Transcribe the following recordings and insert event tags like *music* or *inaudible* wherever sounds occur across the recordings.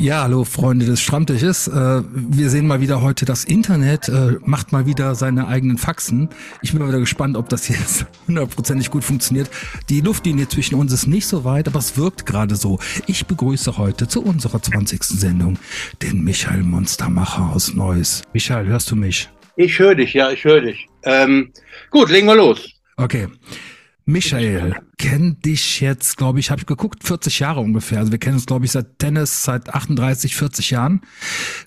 Ja, hallo Freunde des Stammtisches. Äh, wir sehen mal wieder heute, das Internet äh, macht mal wieder seine eigenen Faxen. Ich bin mal wieder gespannt, ob das jetzt *laughs* hundertprozentig gut funktioniert. Die Luftlinie zwischen uns ist nicht so weit, aber es wirkt gerade so. Ich begrüße heute zu unserer 20. Sendung den Michael Monstermacher aus Neuss. Michael, hörst du mich? Ich höre dich, ja, ich höre dich. Ähm, gut, legen wir los. Okay. Michael, kennt dich jetzt, glaube ich, habe ich geguckt, 40 Jahre ungefähr. Also wir kennen uns, glaube ich, seit Tennis, seit 38, 40 Jahren.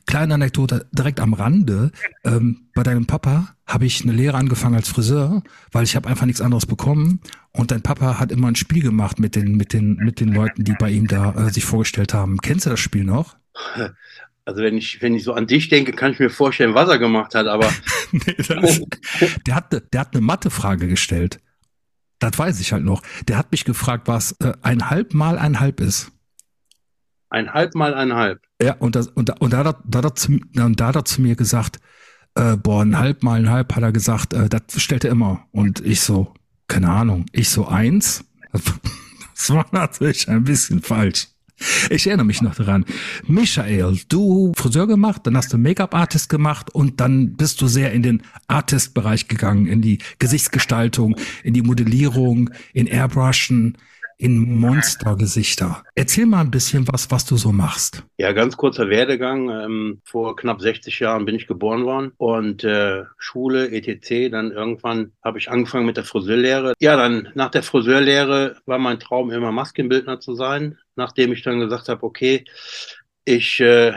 Kleine Anekdote direkt am Rande. Ähm, bei deinem Papa habe ich eine Lehre angefangen als Friseur, weil ich habe einfach nichts anderes bekommen. Und dein Papa hat immer ein Spiel gemacht mit den, mit den, mit den Leuten, die bei ihm da äh, sich vorgestellt haben. Kennst du das Spiel noch? *laughs* Also wenn ich, wenn ich so an dich denke, kann ich mir vorstellen, was er gemacht hat, aber. *laughs* nee, das, der, hat, der hat eine Mathefrage gestellt. Das weiß ich halt noch. Der hat mich gefragt, was äh, ein halb mal ein halb ist. Ein halb mal ein halb. Ja, und, das, und, da, und da, da, da, zu, und da hat er zu mir gesagt, äh, boah, ein halb mal ein halb, hat er gesagt, äh, das stellt er immer. Und ich so, keine Ahnung, ich so eins. *laughs* Das war natürlich ein bisschen falsch. Ich erinnere mich noch daran. Michael, du Friseur gemacht, dann hast du Make-up-Artist gemacht und dann bist du sehr in den Artist-Bereich gegangen, in die Gesichtsgestaltung, in die Modellierung, in Airbrushen, in Monstergesichter. Erzähl mal ein bisschen was, was du so machst. Ja, ganz kurzer Werdegang. Ähm, vor knapp 60 Jahren bin ich geboren worden und äh, Schule, etc. Dann irgendwann habe ich angefangen mit der Friseurlehre. Ja, dann nach der Friseurlehre war mein Traum immer Maskenbildner zu sein. Nachdem ich dann gesagt habe, okay, ich äh,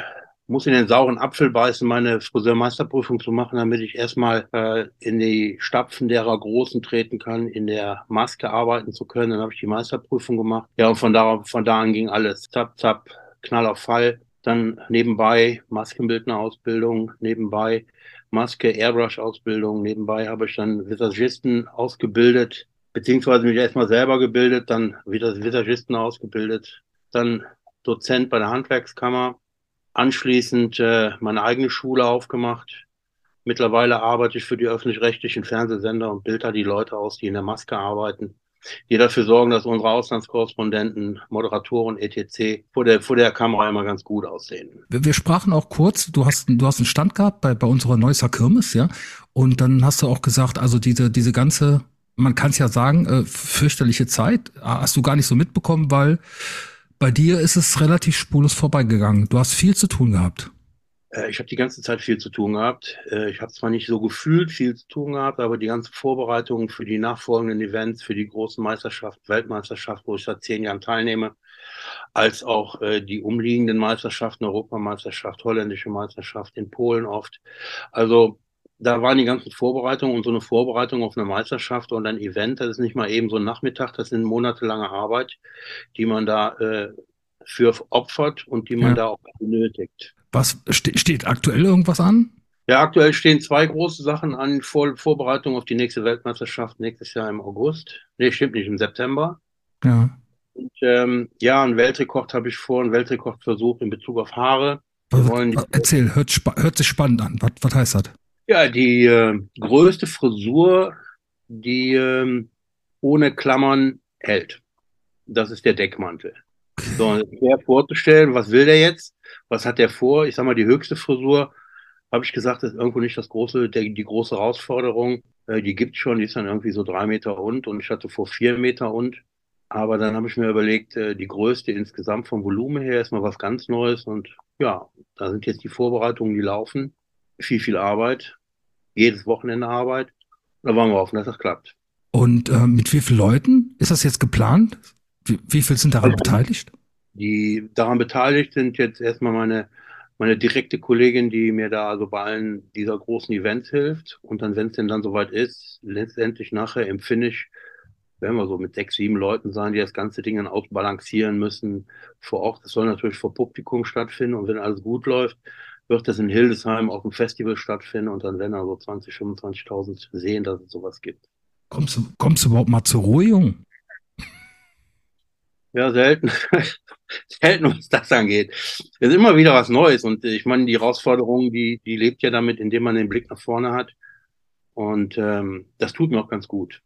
muss in den sauren Apfel beißen, meine Friseurmeisterprüfung zu machen, damit ich erstmal äh, in die Stapfen derer Großen treten kann, in der Maske arbeiten zu können. Dann habe ich die Meisterprüfung gemacht. Ja, und von da, von da an ging alles. Zap, zap, Knall auf Fall. Dann nebenbei Maskenbildnerausbildung, nebenbei Maske, Airbrush-Ausbildung, nebenbei habe ich dann Visagisten ausgebildet, beziehungsweise mich erstmal selber gebildet, dann wieder Visagisten ausgebildet, dann Dozent bei der Handwerkskammer, anschließend äh, meine eigene Schule aufgemacht. Mittlerweile arbeite ich für die öffentlich-rechtlichen Fernsehsender und bilde da die Leute aus, die in der Maske arbeiten, die dafür sorgen, dass unsere Auslandskorrespondenten, Moderatoren, etc. vor der, vor der Kamera immer ganz gut aussehen. Wir, wir sprachen auch kurz, du hast, du hast einen Stand gehabt bei, bei unserer Neusser Kirmes, ja, und dann hast du auch gesagt, also diese, diese ganze, man kann es ja sagen, äh, fürchterliche Zeit, hast du gar nicht so mitbekommen, weil bei dir ist es relativ spurlos vorbeigegangen. Du hast viel zu tun gehabt. Äh, ich habe die ganze Zeit viel zu tun gehabt. Äh, ich habe zwar nicht so gefühlt viel zu tun gehabt, aber die ganze Vorbereitung für die nachfolgenden Events, für die großen Meisterschaften, Weltmeisterschaft, wo ich seit zehn Jahren teilnehme, als auch äh, die umliegenden Meisterschaften, Europameisterschaft, holländische Meisterschaft in Polen oft. Also da waren die ganzen Vorbereitungen und so eine Vorbereitung auf eine Meisterschaft und ein Event, das ist nicht mal eben so ein Nachmittag, das sind monatelange Arbeit, die man da äh, für opfert und die man ja. da auch benötigt. Was ste steht aktuell irgendwas an? Ja, aktuell stehen zwei große Sachen an, Vor Vorbereitung auf die nächste Weltmeisterschaft nächstes Jahr im August. Nee, stimmt nicht, im September. Ja. Und ähm, ja, einen Weltrekord habe ich vor, einen Weltrekordversuch in Bezug auf Haare. Was, erzähl, hört, hört sich spannend an. Was, was heißt das? Ja, die äh, größte Frisur, die äh, ohne Klammern hält. Das ist der Deckmantel. So, schwer vorzustellen, was will der jetzt? Was hat der vor? Ich sag mal, die höchste Frisur, habe ich gesagt, ist irgendwo nicht das große, der, die große Herausforderung. Äh, die gibt's schon, die ist dann irgendwie so drei Meter und und ich hatte vor vier Meter und. Aber dann habe ich mir überlegt, äh, die größte insgesamt vom Volumen her ist mal was ganz Neues und ja, da sind jetzt die Vorbereitungen, die laufen viel, viel Arbeit, jedes Wochenende Arbeit. Da waren wir hoffen, dass das klappt. Und äh, mit wie vielen Leuten ist das jetzt geplant? Wie, wie viel sind daran also, beteiligt? Die daran beteiligt sind jetzt erstmal meine, meine direkte Kollegin, die mir da also bei allen dieser großen Events hilft. Und dann, wenn es denn dann soweit ist, letztendlich nachher im Finish werden wir so mit sechs, sieben Leuten sein, die das ganze Ding dann ausbalancieren müssen vor Ort. Das soll natürlich vor Publikum stattfinden und wenn alles gut läuft, wird das in Hildesheim auf dem Festival stattfinden und dann werden also 20, 25.000 sehen, dass es sowas gibt. Kommst du, kommst du überhaupt mal zur Ruhe, Jung? Ja, selten. *laughs* selten, was das angeht. Es ist immer wieder was Neues und ich meine, die Herausforderung, die, die lebt ja damit, indem man den Blick nach vorne hat. Und ähm, das tut mir auch ganz gut.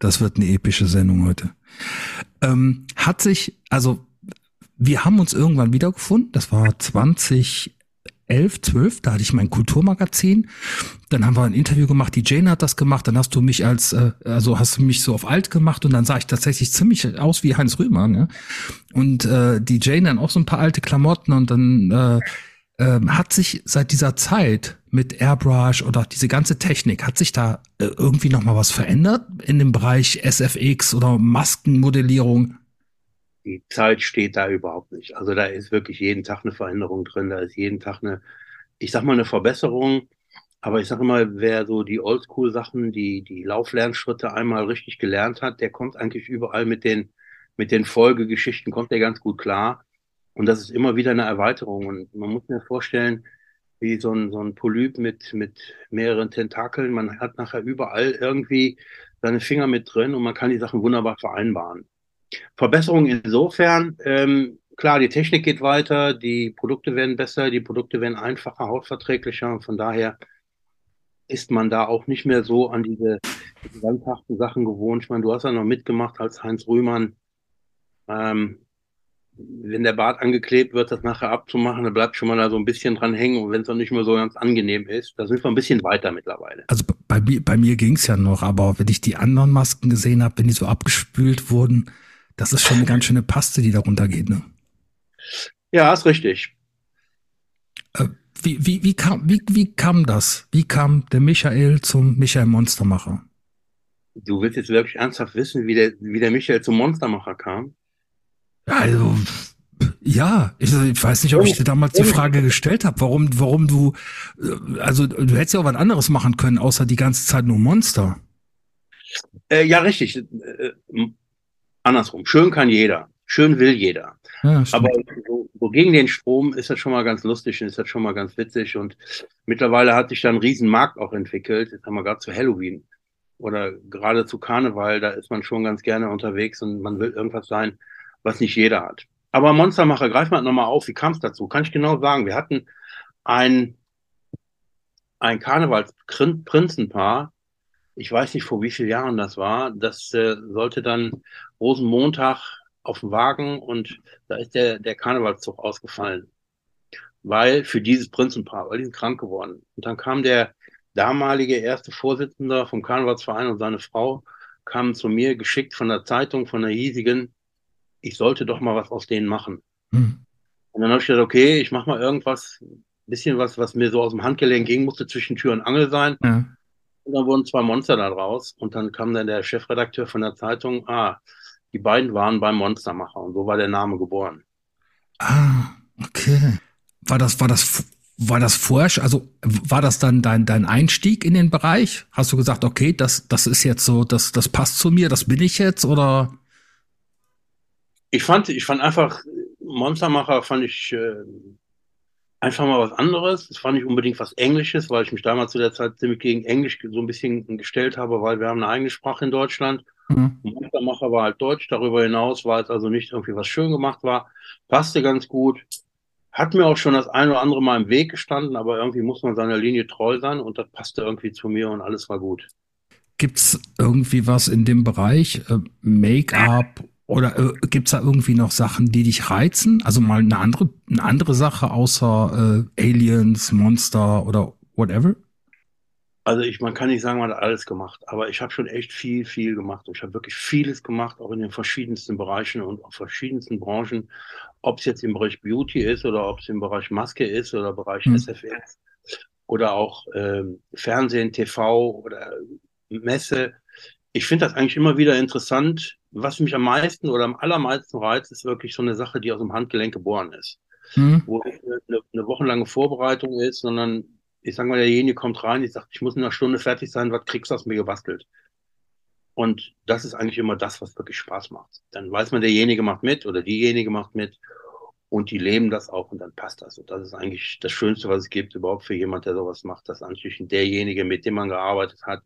Das wird eine epische Sendung heute. Ähm, hat sich, also wir haben uns irgendwann wiedergefunden. Das war 2011, 12. Da hatte ich mein Kulturmagazin. Dann haben wir ein Interview gemacht. Die Jane hat das gemacht. Dann hast du mich als, äh, also hast du mich so auf alt gemacht und dann sah ich tatsächlich ziemlich aus wie Heinz Rühmann. Ne? Und äh, die Jane dann auch so ein paar alte Klamotten und dann äh, äh, hat sich seit dieser Zeit mit Airbrush oder diese ganze Technik, hat sich da äh, irgendwie noch mal was verändert in dem Bereich SFX oder Maskenmodellierung? Die Zeit steht da überhaupt nicht. Also da ist wirklich jeden Tag eine Veränderung drin, da ist jeden Tag eine, ich sag mal, eine Verbesserung. Aber ich sage immer, wer so die Oldschool-Sachen, die, die Lauflernschritte einmal richtig gelernt hat, der kommt eigentlich überall mit den, mit den Folgegeschichten, kommt der ganz gut klar. Und das ist immer wieder eine Erweiterung. Und man muss mir vorstellen, wie so ein, so ein Polyp mit, mit mehreren Tentakeln. Man hat nachher überall irgendwie seine Finger mit drin und man kann die Sachen wunderbar vereinbaren. Verbesserung insofern, ähm, klar, die Technik geht weiter, die Produkte werden besser, die Produkte werden einfacher, hautverträglicher. Von daher ist man da auch nicht mehr so an diese, ganz Sachen gewohnt. Ich meine, du hast ja noch mitgemacht als Heinz Rühmann. Ähm, wenn der Bart angeklebt wird, das nachher abzumachen, dann bleibt schon mal da so ein bisschen dran hängen und wenn es noch nicht mehr so ganz angenehm ist, da sind wir ein bisschen weiter mittlerweile. Also bei, bei mir ging es ja noch, aber wenn ich die anderen Masken gesehen habe, wenn die so abgespült wurden, das ist schon eine ganz schöne Paste, die darunter geht, ne? Ja, ist richtig. Äh, wie, wie, wie, kam, wie, wie kam das? Wie kam der Michael zum Michael Monstermacher? Du willst jetzt wirklich ernsthaft wissen, wie der, wie der Michael zum Monstermacher kam? Also, ja, ich, ich, weiß nicht, ob ich dir damals die Frage gestellt habe, warum, warum du, äh, also du hättest ja auch was anderes machen können, außer die ganze Zeit nur Monster. Äh, ja, richtig. Andersrum. Schön kann jeder. Schön will jeder. Ja, Aber so, so, gegen den Strom ist das schon mal ganz lustig und ist das schon mal ganz witzig. Und mittlerweile hat sich da ein Riesenmarkt auch entwickelt. Jetzt haben wir gerade zu Halloween oder gerade zu Karneval, da ist man schon ganz gerne unterwegs und man will irgendwas sein, was nicht jeder hat. Aber Monstermacher, greif mal nochmal auf, wie kam es dazu? Kann ich genau sagen. Wir hatten ein, ein Karnevalsprinzenpaar, ich weiß nicht, vor wie vielen Jahren das war. Das äh, sollte dann Rosenmontag auf dem Wagen und da ist der, der Karnevalszug ausgefallen. Weil für dieses Prinzenpaar, weil die sind krank geworden. Und dann kam der damalige erste Vorsitzende vom Karnevalsverein und seine Frau kamen zu mir, geschickt von der Zeitung, von der hiesigen, ich sollte doch mal was aus denen machen. Hm. Und dann habe ich gesagt, okay, ich mache mal irgendwas, bisschen was, was mir so aus dem Handgelenk ging, musste zwischen Tür und Angel sein. Ja. Und dann wurden zwei Monster da draus. Und dann kam dann der Chefredakteur von der Zeitung, ah, die beiden waren beim Monstermacher. Und so war der Name geboren. Ah, okay. War das, war das, war das vorher, also war das dann dein, dein Einstieg in den Bereich? Hast du gesagt, okay, das, das ist jetzt so, das, das passt zu mir, das bin ich jetzt, oder? Ich fand, ich fand einfach, Monstermacher fand ich, äh, einfach mal was anderes. Es war nicht unbedingt was Englisches, weil ich mich damals zu der Zeit ziemlich gegen Englisch so ein bisschen gestellt habe, weil wir haben eine eigene Sprache in Deutschland. Mhm. Monstermacher war halt Deutsch. Darüber hinaus war es also nicht irgendwie was schön gemacht war. Passte ganz gut. Hat mir auch schon das ein oder andere Mal im Weg gestanden, aber irgendwie muss man seiner Linie treu sein und das passte irgendwie zu mir und alles war gut. Gibt's irgendwie was in dem Bereich äh, Make-up oder äh, gibt's da irgendwie noch Sachen, die dich reizen? Also mal eine andere, eine andere Sache außer äh, Aliens, Monster oder whatever? Also ich, man kann nicht sagen, man hat alles gemacht, aber ich habe schon echt viel, viel gemacht. Und ich habe wirklich vieles gemacht, auch in den verschiedensten Bereichen und auf verschiedensten Branchen. Ob es jetzt im Bereich Beauty ist oder ob es im Bereich Maske ist oder Bereich hm. SFX oder auch ähm, Fernsehen, TV oder Messe. Ich finde das eigentlich immer wieder interessant, was mich am meisten oder am allermeisten reizt, ist wirklich so eine Sache, die aus dem Handgelenk geboren ist. Mhm. Wo eine, eine wochenlange Vorbereitung ist, sondern ich sage mal, derjenige kommt rein, ich sage, ich muss in einer Stunde fertig sein, was kriegst du aus mir gebastelt? Und das ist eigentlich immer das, was wirklich Spaß macht. Dann weiß man, derjenige macht mit oder diejenige macht mit und die leben das auch und dann passt das. Und das ist eigentlich das Schönste, was es gibt überhaupt für jemand, der sowas macht, dass natürlich derjenige, mit dem man gearbeitet hat,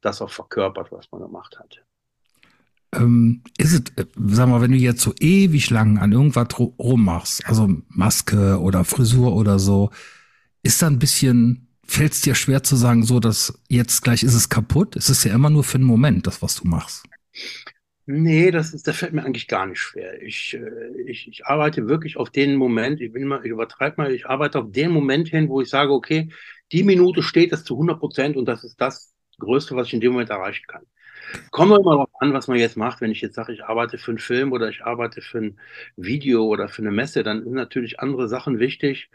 das auch verkörpert, was man gemacht hat ähm, ist es, äh, sag mal, wenn du jetzt so ewig lang an irgendwas rummachst, also Maske oder Frisur oder so, ist da ein bisschen, fällt es dir schwer zu sagen, so, dass jetzt gleich ist es kaputt? Es ist ja immer nur für einen Moment, das, was du machst. Nee, das ist, das fällt mir eigentlich gar nicht schwer. Ich, äh, ich, ich arbeite wirklich auf den Moment, ich bin mal, ich übertreibe mal, ich arbeite auf den Moment hin, wo ich sage, okay, die Minute steht das zu 100 Prozent und das ist das Größte, was ich in dem Moment erreichen kann. Kommt immer darauf an, was man jetzt macht. Wenn ich jetzt sage, ich arbeite für einen Film oder ich arbeite für ein Video oder für eine Messe, dann sind natürlich andere Sachen wichtig,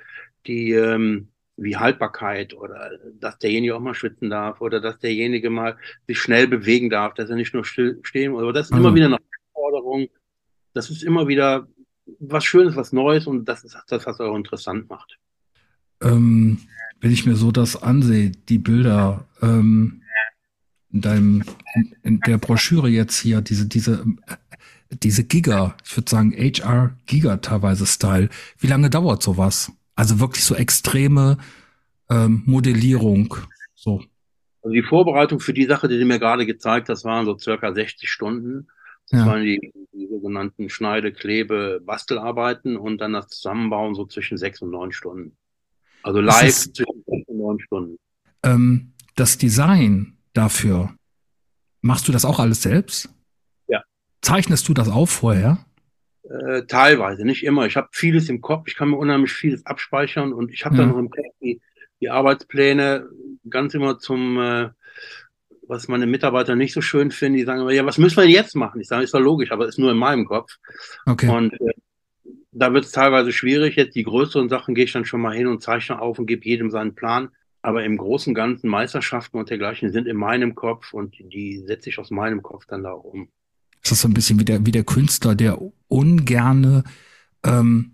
die, ähm, wie Haltbarkeit oder dass derjenige auch mal schwitzen darf oder dass derjenige mal sich schnell bewegen darf, dass er nicht nur still stehen oder das ist mhm. immer wieder eine Herausforderung. Das ist immer wieder was Schönes, was Neues und das ist das, was auch interessant macht. Ähm, wenn ich mir so das ansehe, die Bilder ähm, in deinem in der Broschüre jetzt hier, diese diese diese Giga, ich würde sagen HR Giga teilweise Style. Wie lange dauert sowas? Also wirklich so extreme ähm, Modellierung. So. Also die Vorbereitung für die Sache, die du mir gerade gezeigt hast, waren so circa 60 Stunden. Das ja. waren die, die, sogenannten Schneide, Klebe, Bastelarbeiten und dann das Zusammenbauen so zwischen sechs und neun Stunden. Also live ist, zwischen sechs und neun Stunden. Ähm, das Design dafür, machst du das auch alles selbst? Ja. Zeichnest du das auf vorher? Äh, teilweise, nicht immer. Ich habe vieles im Kopf, ich kann mir unheimlich vieles abspeichern und ich habe ja. dann noch im Kopf die, die, Arbeitspläne ganz immer zum, äh, was meine Mitarbeiter nicht so schön finden. Die sagen immer, ja, was müssen wir denn jetzt machen? Ich sage, ist doch logisch, aber ist nur in meinem Kopf. Okay. Und äh, da wird es teilweise schwierig. Jetzt die größeren Sachen gehe ich dann schon mal hin und zeichne auf und gebe jedem seinen Plan. Aber im Großen und Ganzen Meisterschaften und dergleichen sind in meinem Kopf und die setze ich aus meinem Kopf dann da um. Das ist so ein bisschen wie der, wie der Künstler, der ungerne, ähm,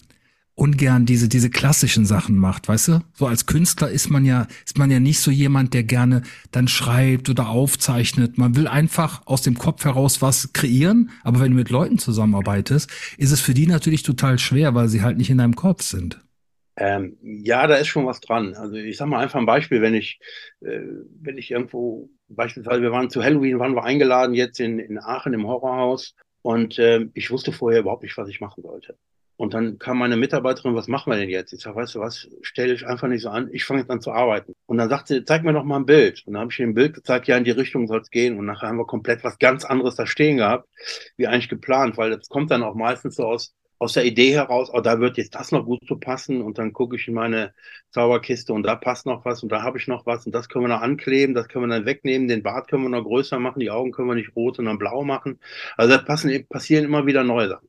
ungern diese, diese klassischen Sachen macht, weißt du? So als Künstler ist man ja, ist man ja nicht so jemand, der gerne dann schreibt oder aufzeichnet. Man will einfach aus dem Kopf heraus was kreieren. Aber wenn du mit Leuten zusammenarbeitest, ist es für die natürlich total schwer, weil sie halt nicht in deinem Kopf sind. Ähm, ja, da ist schon was dran. Also ich sag mal einfach ein Beispiel, wenn ich, äh, wenn ich irgendwo, beispielsweise, wir waren zu Halloween, waren wir eingeladen jetzt in, in Aachen im Horrorhaus und äh, ich wusste vorher überhaupt nicht, was ich machen sollte. Und dann kam meine Mitarbeiterin, was machen wir denn jetzt? Ich sag, weißt du was, stell dich einfach nicht so an, ich fange jetzt an zu arbeiten. Und dann sagt sie, zeig mir doch mal ein Bild. Und dann habe ich ihr ein Bild gezeigt, ja, in die Richtung soll es gehen. Und nachher haben wir komplett was ganz anderes da stehen gehabt, wie eigentlich geplant, weil das kommt dann auch meistens so aus, aus der Idee heraus, oh, da wird jetzt das noch gut zu passen und dann gucke ich in meine Zauberkiste und da passt noch was und da habe ich noch was und das können wir noch ankleben, das können wir dann wegnehmen, den Bart können wir noch größer machen, die Augen können wir nicht rot, sondern blau machen. Also da passen, passieren immer wieder neue Sachen.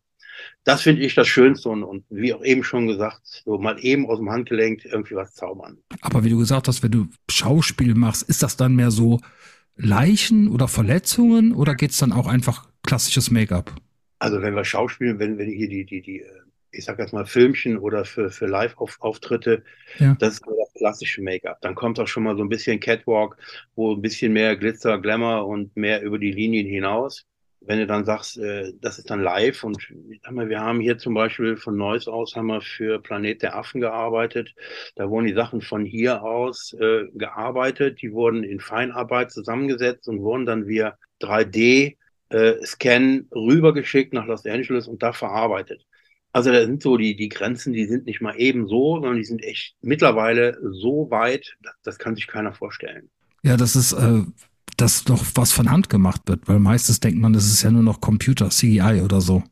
Das finde ich das Schönste und, und wie auch eben schon gesagt, so mal eben aus dem Handgelenk irgendwie was zaubern. Aber wie du gesagt hast, wenn du Schauspiel machst, ist das dann mehr so Leichen oder Verletzungen oder geht's dann auch einfach klassisches Make-up? Also wenn wir Schauspielen, wenn, wenn hier die, die, die, äh, ich sag jetzt mal Filmchen oder für, für Live-Auftritte, ja. das ist das klassische Make-up. Dann kommt auch schon mal so ein bisschen Catwalk, wo ein bisschen mehr Glitzer, Glamour und mehr über die Linien hinaus. Wenn du dann sagst, äh, das ist dann live und sag mal, wir haben hier zum Beispiel von Neuss aus haben wir für Planet der Affen gearbeitet. Da wurden die Sachen von hier aus äh, gearbeitet, die wurden in Feinarbeit zusammengesetzt und wurden dann via 3D äh, Scan rübergeschickt nach Los Angeles und da verarbeitet. Also da sind so die, die Grenzen, die sind nicht mal eben so, sondern die sind echt mittlerweile so weit, das, das kann sich keiner vorstellen. Ja, das ist, äh, dass noch was von Hand gemacht wird, weil meistens denkt man, das ist ja nur noch Computer, CGI oder so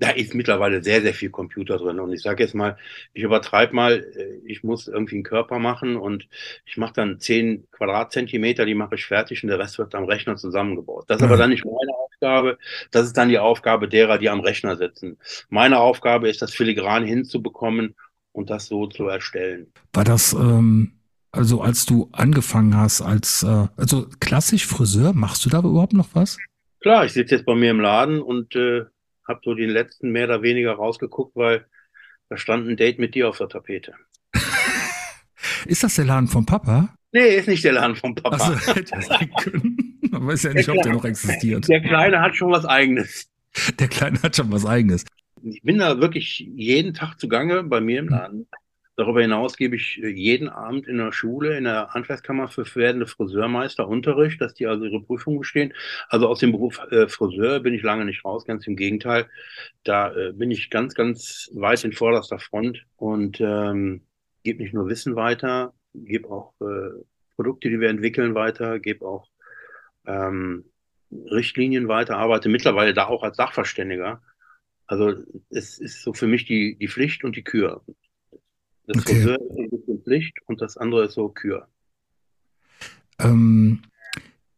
da ist mittlerweile sehr, sehr viel Computer drin. Und ich sage jetzt mal, ich übertreibe mal, äh, ich muss irgendwie einen Körper machen und ich mache dann zehn Quadratzentimeter, die mache ich fertig und der Rest wird am Rechner zusammengebaut. Das ist aber dann nicht meine Aufgabe, das ist dann die Aufgabe derer, die am Rechner sitzen. Meine Aufgabe ist, das filigran hinzubekommen und das so zu erstellen. War das, ähm, also als du angefangen hast, als, äh, also klassisch Friseur, machst du da überhaupt noch was? Klar, ich sitze jetzt bei mir im Laden und äh, habe so den letzten mehr oder weniger rausgeguckt, weil da stand ein Date mit dir auf der Tapete. *laughs* ist das der Laden vom Papa? Nee, ist nicht der Laden vom Papa. Also, hätte ja sein können. Man weiß ja nicht, der ob der noch existiert. Der Kleine hat schon was Eigenes. Der Kleine hat schon was Eigenes. Ich bin da wirklich jeden Tag zugange bei mir im Laden. Darüber hinaus gebe ich äh, jeden Abend in der Schule, in der Handwerkskammer für werdende Friseurmeister Unterricht, dass die also ihre Prüfung bestehen. Also aus dem Beruf äh, Friseur bin ich lange nicht raus, ganz im Gegenteil. Da äh, bin ich ganz, ganz weit in vorderster Front und ähm, gebe nicht nur Wissen weiter, gebe auch äh, Produkte, die wir entwickeln, weiter, gebe auch ähm, Richtlinien weiter, arbeite mittlerweile da auch als Sachverständiger. Also es ist so für mich die, die Pflicht und die Kür. Das okay. Friseur ist ein bisschen Pflicht und das andere ist so Kür. Ähm,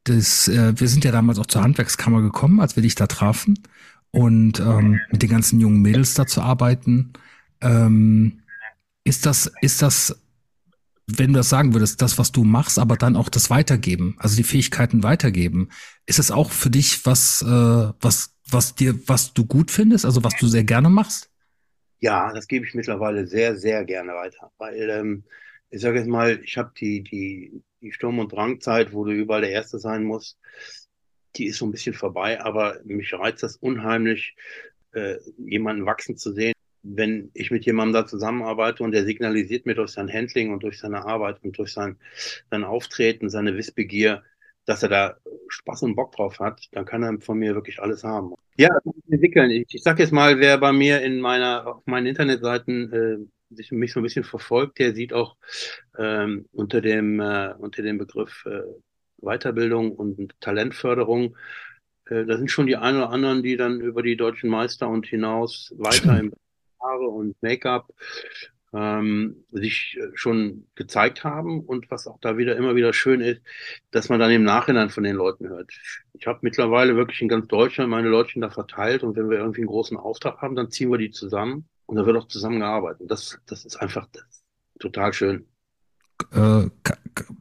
das, äh, wir sind ja damals auch zur Handwerkskammer gekommen, als wir dich da trafen und ähm, mit den ganzen jungen Mädels da zu arbeiten. Ähm, ist das, ist das, wenn du das sagen würdest, das, was du machst, aber dann auch das Weitergeben, also die Fähigkeiten weitergeben, ist es auch für dich was, äh, was, was dir, was du gut findest, also was du sehr gerne machst? Ja, das gebe ich mittlerweile sehr, sehr gerne weiter, weil ähm, ich sage jetzt mal, ich habe die, die, die Sturm- und Drangzeit, wo du überall der Erste sein musst, die ist so ein bisschen vorbei, aber mich reizt das unheimlich, äh, jemanden wachsen zu sehen. Wenn ich mit jemandem da zusammenarbeite und der signalisiert mir durch sein Handling und durch seine Arbeit und durch sein, sein Auftreten, seine Wissbegier, dass er da Spaß und Bock drauf hat, dann kann er von mir wirklich alles haben. Ja, entwickeln. Ich, ich sag jetzt mal, wer bei mir in meiner, auf meinen Internetseiten äh, sich mich so ein bisschen verfolgt, der sieht auch ähm, unter dem äh, unter dem Begriff äh, Weiterbildung und Talentförderung, äh, da sind schon die einen oder anderen, die dann über die deutschen Meister und hinaus weiter im *laughs* Haare und Make-up ähm, sich schon gezeigt haben und was auch da wieder immer wieder schön ist, dass man dann im Nachhinein von den Leuten hört. Ich habe mittlerweile wirklich in ganz Deutschland meine Leute da verteilt und wenn wir irgendwie einen großen Auftrag haben, dann ziehen wir die zusammen und da wird auch zusammengearbeitet. Das, das ist einfach das ist total schön. Äh,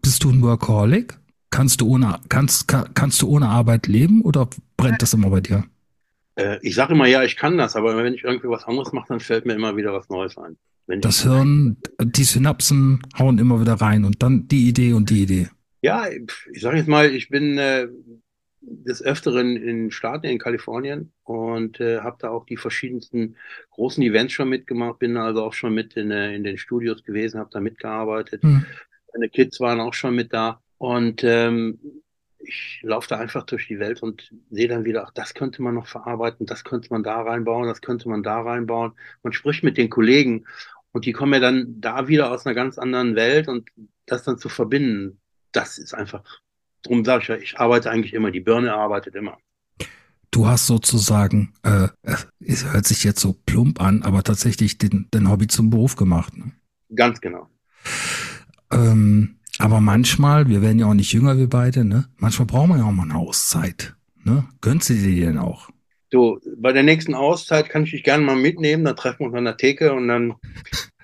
bist du ein Workaholic? Kannst du ohne, kannst, kannst du ohne Arbeit leben oder brennt das immer bei dir? Äh, ich sage immer, ja, ich kann das, aber wenn ich irgendwie was anderes mache, dann fällt mir immer wieder was Neues ein. Das Hirn, die Synapsen hauen immer wieder rein und dann die Idee und die Idee. Ja, ich sage jetzt mal, ich bin äh, des Öfteren in Staaten in Kalifornien und äh, habe da auch die verschiedensten großen Events schon mitgemacht, bin also auch schon mit in, äh, in den Studios gewesen, habe da mitgearbeitet. Hm. Meine Kids waren auch schon mit da und ähm, ich laufe da einfach durch die Welt und sehe dann wieder, ach, das könnte man noch verarbeiten, das könnte man da reinbauen, das könnte man da reinbauen. Man spricht mit den Kollegen und die kommen ja dann da wieder aus einer ganz anderen Welt und das dann zu verbinden, das ist einfach, darum sage ich ja, ich arbeite eigentlich immer, die Birne arbeitet immer. Du hast sozusagen, äh, es hört sich jetzt so plump an, aber tatsächlich den, den Hobby zum Beruf gemacht. Ne? Ganz genau. Ähm, aber manchmal, wir werden ja auch nicht jünger, wir beide, ne? Manchmal brauchen wir ja auch mal eine Auszeit. Ne? Gönnst du dir denn auch? Du, bei der nächsten Auszeit kann ich dich gerne mal mitnehmen, dann treffen wir uns an der Theke und dann,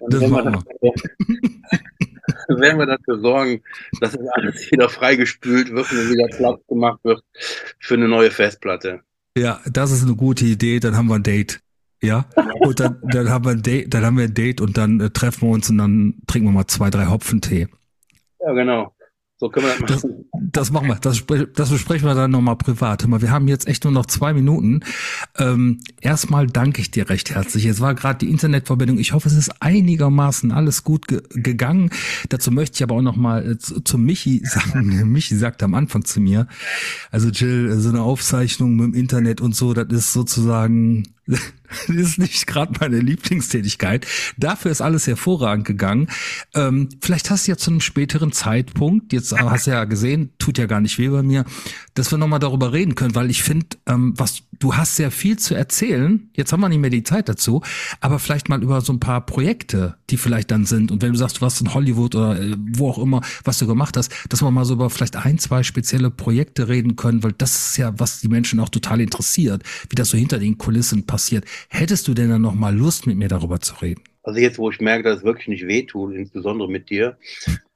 dann werden, wir das, *laughs* werden wir dafür sorgen, dass es alles wieder freigespült wird und wieder Platz gemacht wird für eine neue Festplatte. Ja, das ist eine gute Idee, dann haben wir ein Date. Ja, und dann, dann haben wir ein Date, dann haben wir ein Date und dann äh, treffen wir uns und dann trinken wir mal zwei, drei Hopfentee. Ja, genau. So können wir das machen. Das, das machen wir. Das, das besprechen wir dann nochmal privat. Hör mal, wir haben jetzt echt nur noch zwei Minuten. Ähm, erstmal danke ich dir recht herzlich. Es war gerade die Internetverbindung. Ich hoffe, es ist einigermaßen alles gut ge gegangen. Dazu möchte ich aber auch nochmal äh, zu, zu Michi sagen. *laughs* Michi sagte am Anfang zu mir, also Jill, so eine Aufzeichnung mit dem Internet und so, das ist sozusagen *laughs* das ist nicht gerade meine Lieblingstätigkeit. Dafür ist alles hervorragend gegangen. Ähm, vielleicht hast du ja zu einem späteren Zeitpunkt, jetzt hast du ja gesehen, tut ja gar nicht weh bei mir, dass wir nochmal darüber reden können, weil ich finde, ähm, was du hast sehr viel zu erzählen. Jetzt haben wir nicht mehr die Zeit dazu, aber vielleicht mal über so ein paar Projekte, die vielleicht dann sind. Und wenn du sagst, du warst in Hollywood oder äh, wo auch immer, was du gemacht hast, dass wir mal so über vielleicht ein, zwei spezielle Projekte reden können, weil das ist ja, was die Menschen auch total interessiert, wie das so hinter den Kulissen passiert. Hättest du denn dann noch mal Lust, mit mir darüber zu reden? Also jetzt, wo ich merke, dass es wirklich nicht wehtut, insbesondere mit dir,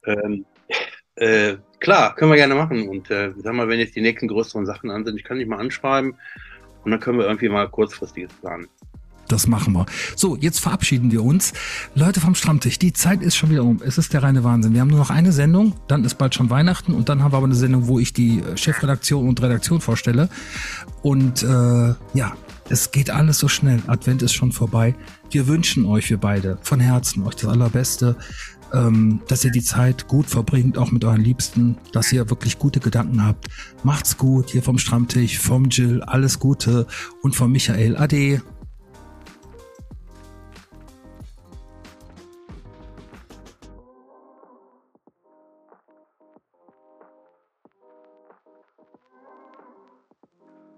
ähm, äh, klar, können wir gerne machen. Und äh, sag mal, wenn jetzt die nächsten größeren Sachen an sind, ich kann dich mal anschreiben und dann können wir irgendwie mal kurzfristiges planen. Das machen wir. So, jetzt verabschieden wir uns. Leute vom Stammtisch, die Zeit ist schon wieder um. Es ist der reine Wahnsinn. Wir haben nur noch eine Sendung, dann ist bald schon Weihnachten und dann haben wir aber eine Sendung, wo ich die Chefredaktion und Redaktion vorstelle. Und äh, ja, es geht alles so schnell. Advent ist schon vorbei. Wir wünschen euch, wir beide, von Herzen euch das Allerbeste ähm, dass ihr die Zeit gut verbringt, auch mit euren Liebsten, dass ihr wirklich gute Gedanken habt. Macht's gut, hier vom Stammtisch, vom Jill, alles Gute und vom Michael. Ade.